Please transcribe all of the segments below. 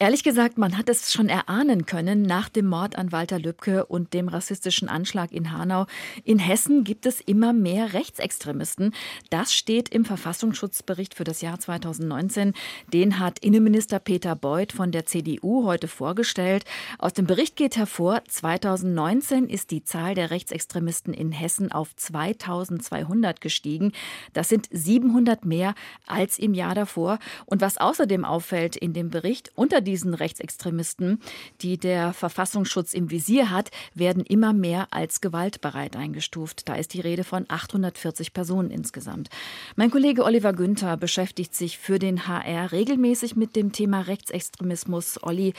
Ehrlich gesagt, man hat es schon erahnen können nach dem Mord an Walter Lübcke und dem rassistischen Anschlag in Hanau. In Hessen gibt es immer mehr Rechtsextremisten. Das steht im Verfassungsschutzbericht für das Jahr 2019. Den hat Innenminister Peter Beuth von der CDU heute vorgestellt. Aus dem Bericht geht hervor, 2019 ist die Zahl der Rechtsextremisten in Hessen auf 2200 gestiegen. Das sind 700 mehr als im Jahr davor. Und was außerdem auffällt in dem Bericht, unter diesen Rechtsextremisten, die der Verfassungsschutz im Visier hat, werden immer mehr als gewaltbereit eingestuft. Da ist die Rede von 840 Personen insgesamt. Mein Kollege Oliver Günther beschäftigt sich für den HR regelmäßig mit dem Thema Rechtsextremismus. Olli,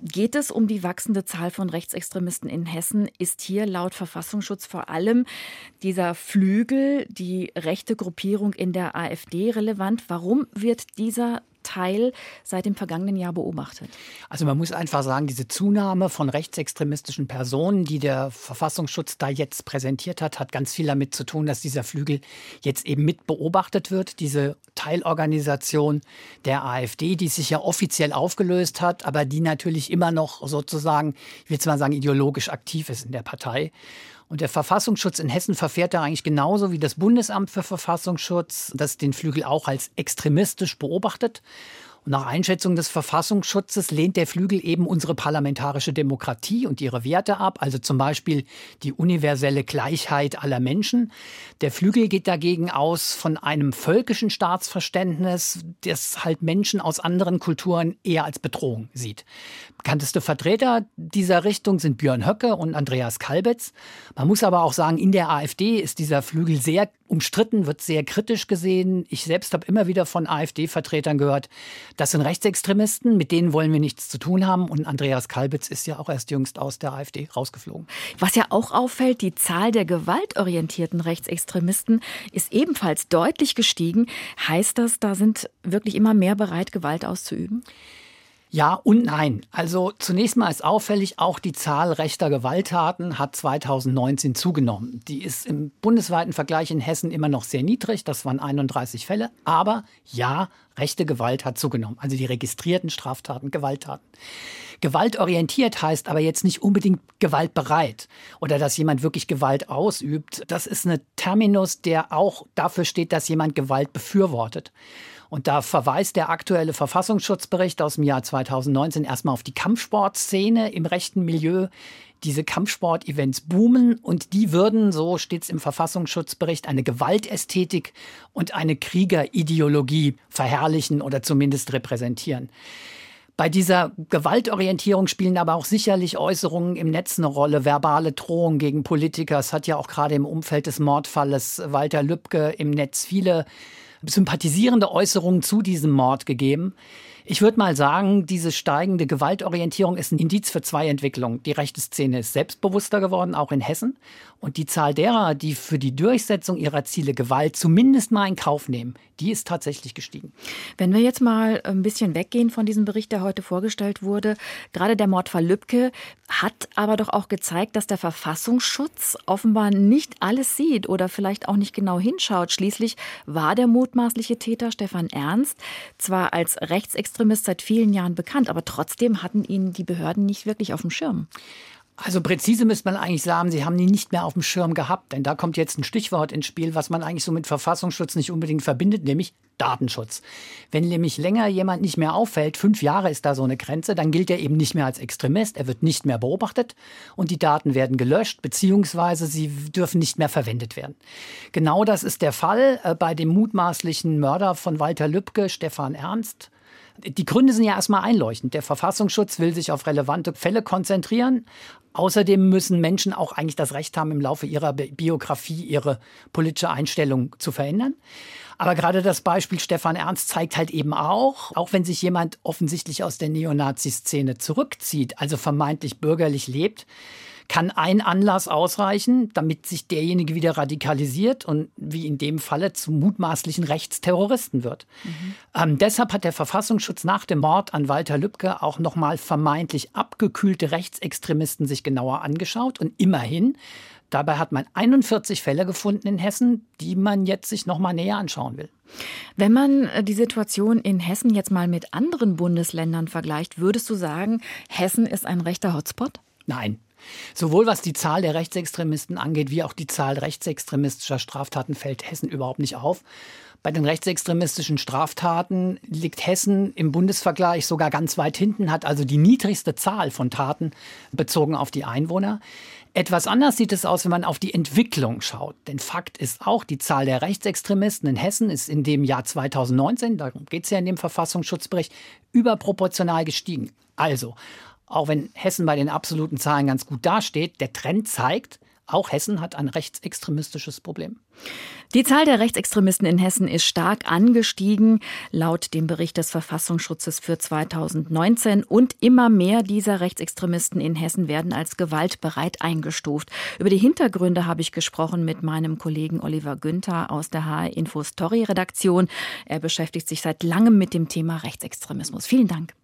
geht es um die wachsende Zahl von Rechtsextremisten in Hessen? Ist hier laut Verfassungsschutz vor allem dieser Flügel, die rechte Gruppierung in der AfD relevant? Warum wird dieser Teil seit dem vergangenen Jahr beobachtet? Also man muss einfach sagen, diese Zunahme von rechtsextremistischen Personen, die der Verfassungsschutz da jetzt präsentiert hat, hat ganz viel damit zu tun, dass dieser Flügel jetzt eben mit beobachtet wird. Diese Teilorganisation der AfD, die sich ja offiziell aufgelöst hat, aber die natürlich immer noch sozusagen, ich will jetzt mal sagen, ideologisch aktiv ist in der Partei. Und der Verfassungsschutz in Hessen verfährt da eigentlich genauso wie das Bundesamt für Verfassungsschutz, das den Flügel auch als extremistisch beobachtet. Und nach Einschätzung des Verfassungsschutzes lehnt der Flügel eben unsere parlamentarische Demokratie und ihre Werte ab, also zum Beispiel die universelle Gleichheit aller Menschen. Der Flügel geht dagegen aus von einem völkischen Staatsverständnis, das halt Menschen aus anderen Kulturen eher als Bedrohung sieht. Bekannteste Vertreter dieser Richtung sind Björn Höcke und Andreas Kalbitz. Man muss aber auch sagen, in der AfD ist dieser Flügel sehr umstritten, wird sehr kritisch gesehen. Ich selbst habe immer wieder von AfD-Vertretern gehört, das sind Rechtsextremisten, mit denen wollen wir nichts zu tun haben. Und Andreas Kalbitz ist ja auch erst jüngst aus der AfD rausgeflogen. Was ja auch auffällt, die Zahl der gewaltorientierten Rechtsextremisten ist ebenfalls deutlich gestiegen. Heißt das, da sind wirklich immer mehr bereit, Gewalt auszuüben? Ja und nein. Also zunächst mal ist auffällig, auch die Zahl rechter Gewalttaten hat 2019 zugenommen. Die ist im bundesweiten Vergleich in Hessen immer noch sehr niedrig, das waren 31 Fälle. Aber ja, rechte Gewalt hat zugenommen. Also die registrierten Straftaten, Gewalttaten. Gewaltorientiert heißt aber jetzt nicht unbedingt gewaltbereit oder dass jemand wirklich Gewalt ausübt. Das ist ein Terminus, der auch dafür steht, dass jemand Gewalt befürwortet. Und da verweist der aktuelle Verfassungsschutzbericht aus dem Jahr 2019 erstmal auf die Kampfsportszene im rechten Milieu. Diese Kampfsport-Events boomen und die würden, so steht es im Verfassungsschutzbericht, eine Gewaltästhetik und eine Kriegerideologie verherrlichen oder zumindest repräsentieren. Bei dieser Gewaltorientierung spielen aber auch sicherlich Äußerungen im Netz eine Rolle, verbale Drohungen gegen Politiker. Es hat ja auch gerade im Umfeld des Mordfalles Walter Lübcke im Netz viele sympathisierende Äußerungen zu diesem Mord gegeben. Ich würde mal sagen, diese steigende Gewaltorientierung ist ein Indiz für zwei Entwicklungen. Die rechte Szene ist selbstbewusster geworden, auch in Hessen. Und die Zahl derer, die für die Durchsetzung ihrer Ziele Gewalt zumindest mal in Kauf nehmen, die ist tatsächlich gestiegen. Wenn wir jetzt mal ein bisschen weggehen von diesem Bericht, der heute vorgestellt wurde, gerade der Mordfall Lübcke hat aber doch auch gezeigt, dass der Verfassungsschutz offenbar nicht alles sieht oder vielleicht auch nicht genau hinschaut. Schließlich war der mutmaßliche Täter Stefan Ernst zwar als Rechtsextremist seit vielen Jahren bekannt, aber trotzdem hatten ihn die Behörden nicht wirklich auf dem Schirm. Also präzise müsste man eigentlich sagen, sie haben ihn nicht mehr auf dem Schirm gehabt. Denn da kommt jetzt ein Stichwort ins Spiel, was man eigentlich so mit Verfassungsschutz nicht unbedingt verbindet, nämlich Datenschutz. Wenn nämlich länger jemand nicht mehr auffällt, fünf Jahre ist da so eine Grenze, dann gilt er eben nicht mehr als Extremist, er wird nicht mehr beobachtet und die Daten werden gelöscht, beziehungsweise sie dürfen nicht mehr verwendet werden. Genau das ist der Fall äh, bei dem mutmaßlichen Mörder von Walter Lübcke, Stefan Ernst. Die Gründe sind ja erstmal einleuchtend. Der Verfassungsschutz will sich auf relevante Fälle konzentrieren. Außerdem müssen Menschen auch eigentlich das Recht haben, im Laufe ihrer Biografie ihre politische Einstellung zu verändern. Aber gerade das Beispiel Stefan Ernst zeigt halt eben auch, auch wenn sich jemand offensichtlich aus der Neonazi-Szene zurückzieht, also vermeintlich bürgerlich lebt, kann ein Anlass ausreichen, damit sich derjenige wieder radikalisiert und wie in dem Falle zum mutmaßlichen Rechtsterroristen wird. Mhm. Ähm, deshalb hat der Verfassungsschutz nach dem Mord an Walter Lübcke auch nochmal vermeintlich abgekühlte Rechtsextremisten sich genauer angeschaut und immerhin Dabei hat man 41 Fälle gefunden in Hessen, die man jetzt sich noch mal näher anschauen will. Wenn man äh, die Situation in Hessen jetzt mal mit anderen Bundesländern vergleicht, würdest du sagen, Hessen ist ein rechter Hotspot? Nein. Sowohl was die Zahl der Rechtsextremisten angeht, wie auch die Zahl rechtsextremistischer Straftaten fällt Hessen überhaupt nicht auf. Bei den rechtsextremistischen Straftaten liegt Hessen im Bundesvergleich sogar ganz weit hinten, hat also die niedrigste Zahl von Taten bezogen auf die Einwohner. Etwas anders sieht es aus, wenn man auf die Entwicklung schaut. Denn Fakt ist auch, die Zahl der Rechtsextremisten in Hessen ist in dem Jahr 2019, darum geht es ja in dem Verfassungsschutzbericht, überproportional gestiegen. Also, auch wenn Hessen bei den absoluten Zahlen ganz gut dasteht, der Trend zeigt, auch Hessen hat ein rechtsextremistisches Problem. Die Zahl der Rechtsextremisten in Hessen ist stark angestiegen, laut dem Bericht des Verfassungsschutzes für 2019. Und immer mehr dieser Rechtsextremisten in Hessen werden als gewaltbereit eingestuft. Über die Hintergründe habe ich gesprochen mit meinem Kollegen Oliver Günther aus der HR Info Story Redaktion. Er beschäftigt sich seit langem mit dem Thema Rechtsextremismus. Vielen Dank.